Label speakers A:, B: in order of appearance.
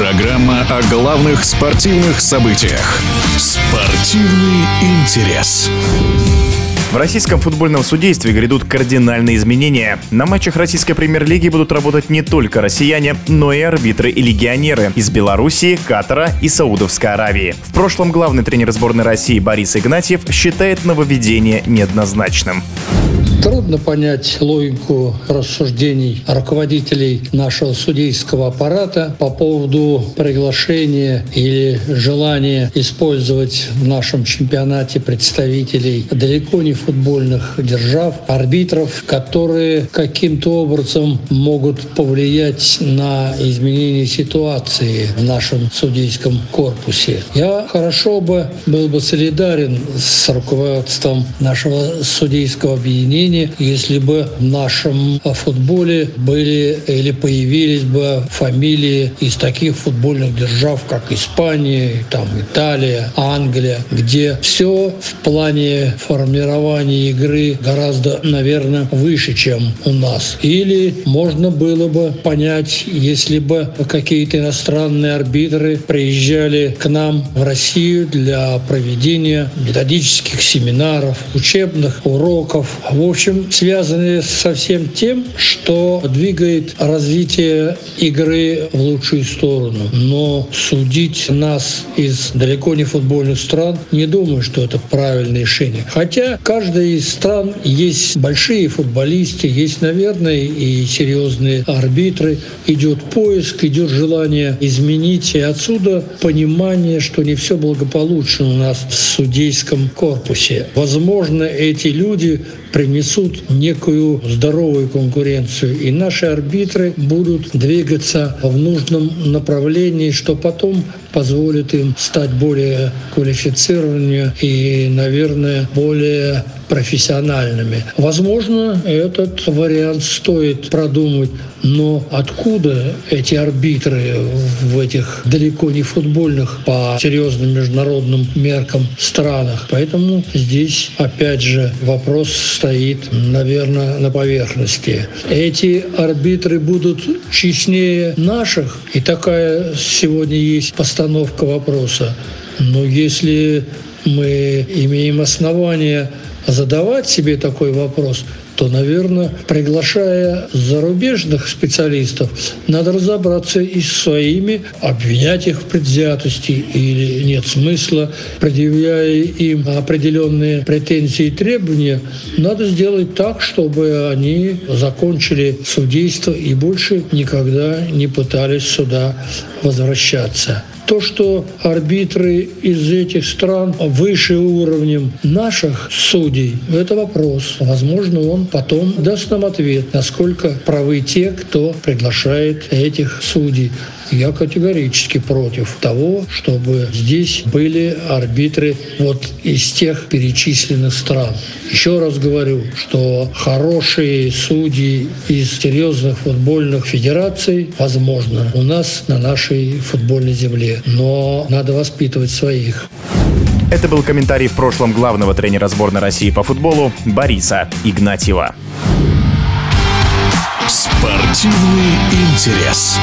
A: Программа о главных спортивных событиях. Спортивный интерес.
B: В российском футбольном судействе грядут кардинальные изменения. На матчах российской премьер-лиги будут работать не только россияне, но и арбитры и легионеры из Белоруссии, Катара и Саудовской Аравии. В прошлом главный тренер сборной России Борис Игнатьев считает нововведение неоднозначным.
C: Трудно понять логику рассуждений руководителей нашего судейского аппарата по поводу приглашения или желания использовать в нашем чемпионате представителей далеко не футбольных держав, арбитров, которые каким-то образом могут повлиять на изменение ситуации в нашем судейском корпусе. Я хорошо бы был бы солидарен с руководством нашего судейского объединения сожалению, если бы в нашем футболе были или появились бы фамилии из таких футбольных держав, как Испания, там Италия, Англия, где все в плане формирования игры гораздо, наверное, выше, чем у нас. Или можно было бы понять, если бы какие-то иностранные арбитры приезжали к нам в Россию для проведения методических семинаров, учебных уроков. В общем, общем, связаны со всем тем, что двигает развитие игры в лучшую сторону. Но судить нас из далеко не футбольных стран, не думаю, что это правильное решение. Хотя каждая из стран есть большие футболисты, есть, наверное, и серьезные арбитры. Идет поиск, идет желание изменить. И отсюда понимание, что не все благополучно у нас в судейском корпусе. Возможно, эти люди принесут некую здоровую конкуренцию, и наши арбитры будут двигаться в нужном направлении, что потом позволит им стать более квалифицированными и, наверное, более профессиональными. Возможно, этот вариант стоит продумать, но откуда эти арбитры в этих далеко не футбольных по серьезным международным меркам странах? Поэтому здесь, опять же, вопрос стоит, наверное, на поверхности. Эти арбитры будут честнее наших, и такая сегодня есть постановка вопроса. Но если мы имеем основания задавать себе такой вопрос, то, наверное, приглашая зарубежных специалистов, надо разобраться и с своими, обвинять их в предвзятости или нет смысла, предъявляя им определенные претензии и требования, надо сделать так, чтобы они закончили судейство и больше никогда не пытались сюда возвращаться. То, что арбитры из этих стран выше уровнем наших судей, это вопрос. Возможно, он потом даст нам ответ, насколько правы те, кто приглашает этих судей. Я категорически против того, чтобы здесь были арбитры вот из тех перечисленных стран. Еще раз говорю, что хорошие судьи из серьезных футбольных федераций, возможно, у нас на нашей футбольной земле. Но надо воспитывать своих.
B: Это был комментарий в прошлом главного тренера сборной России по футболу Бориса Игнатьева.
A: Спортивный интерес.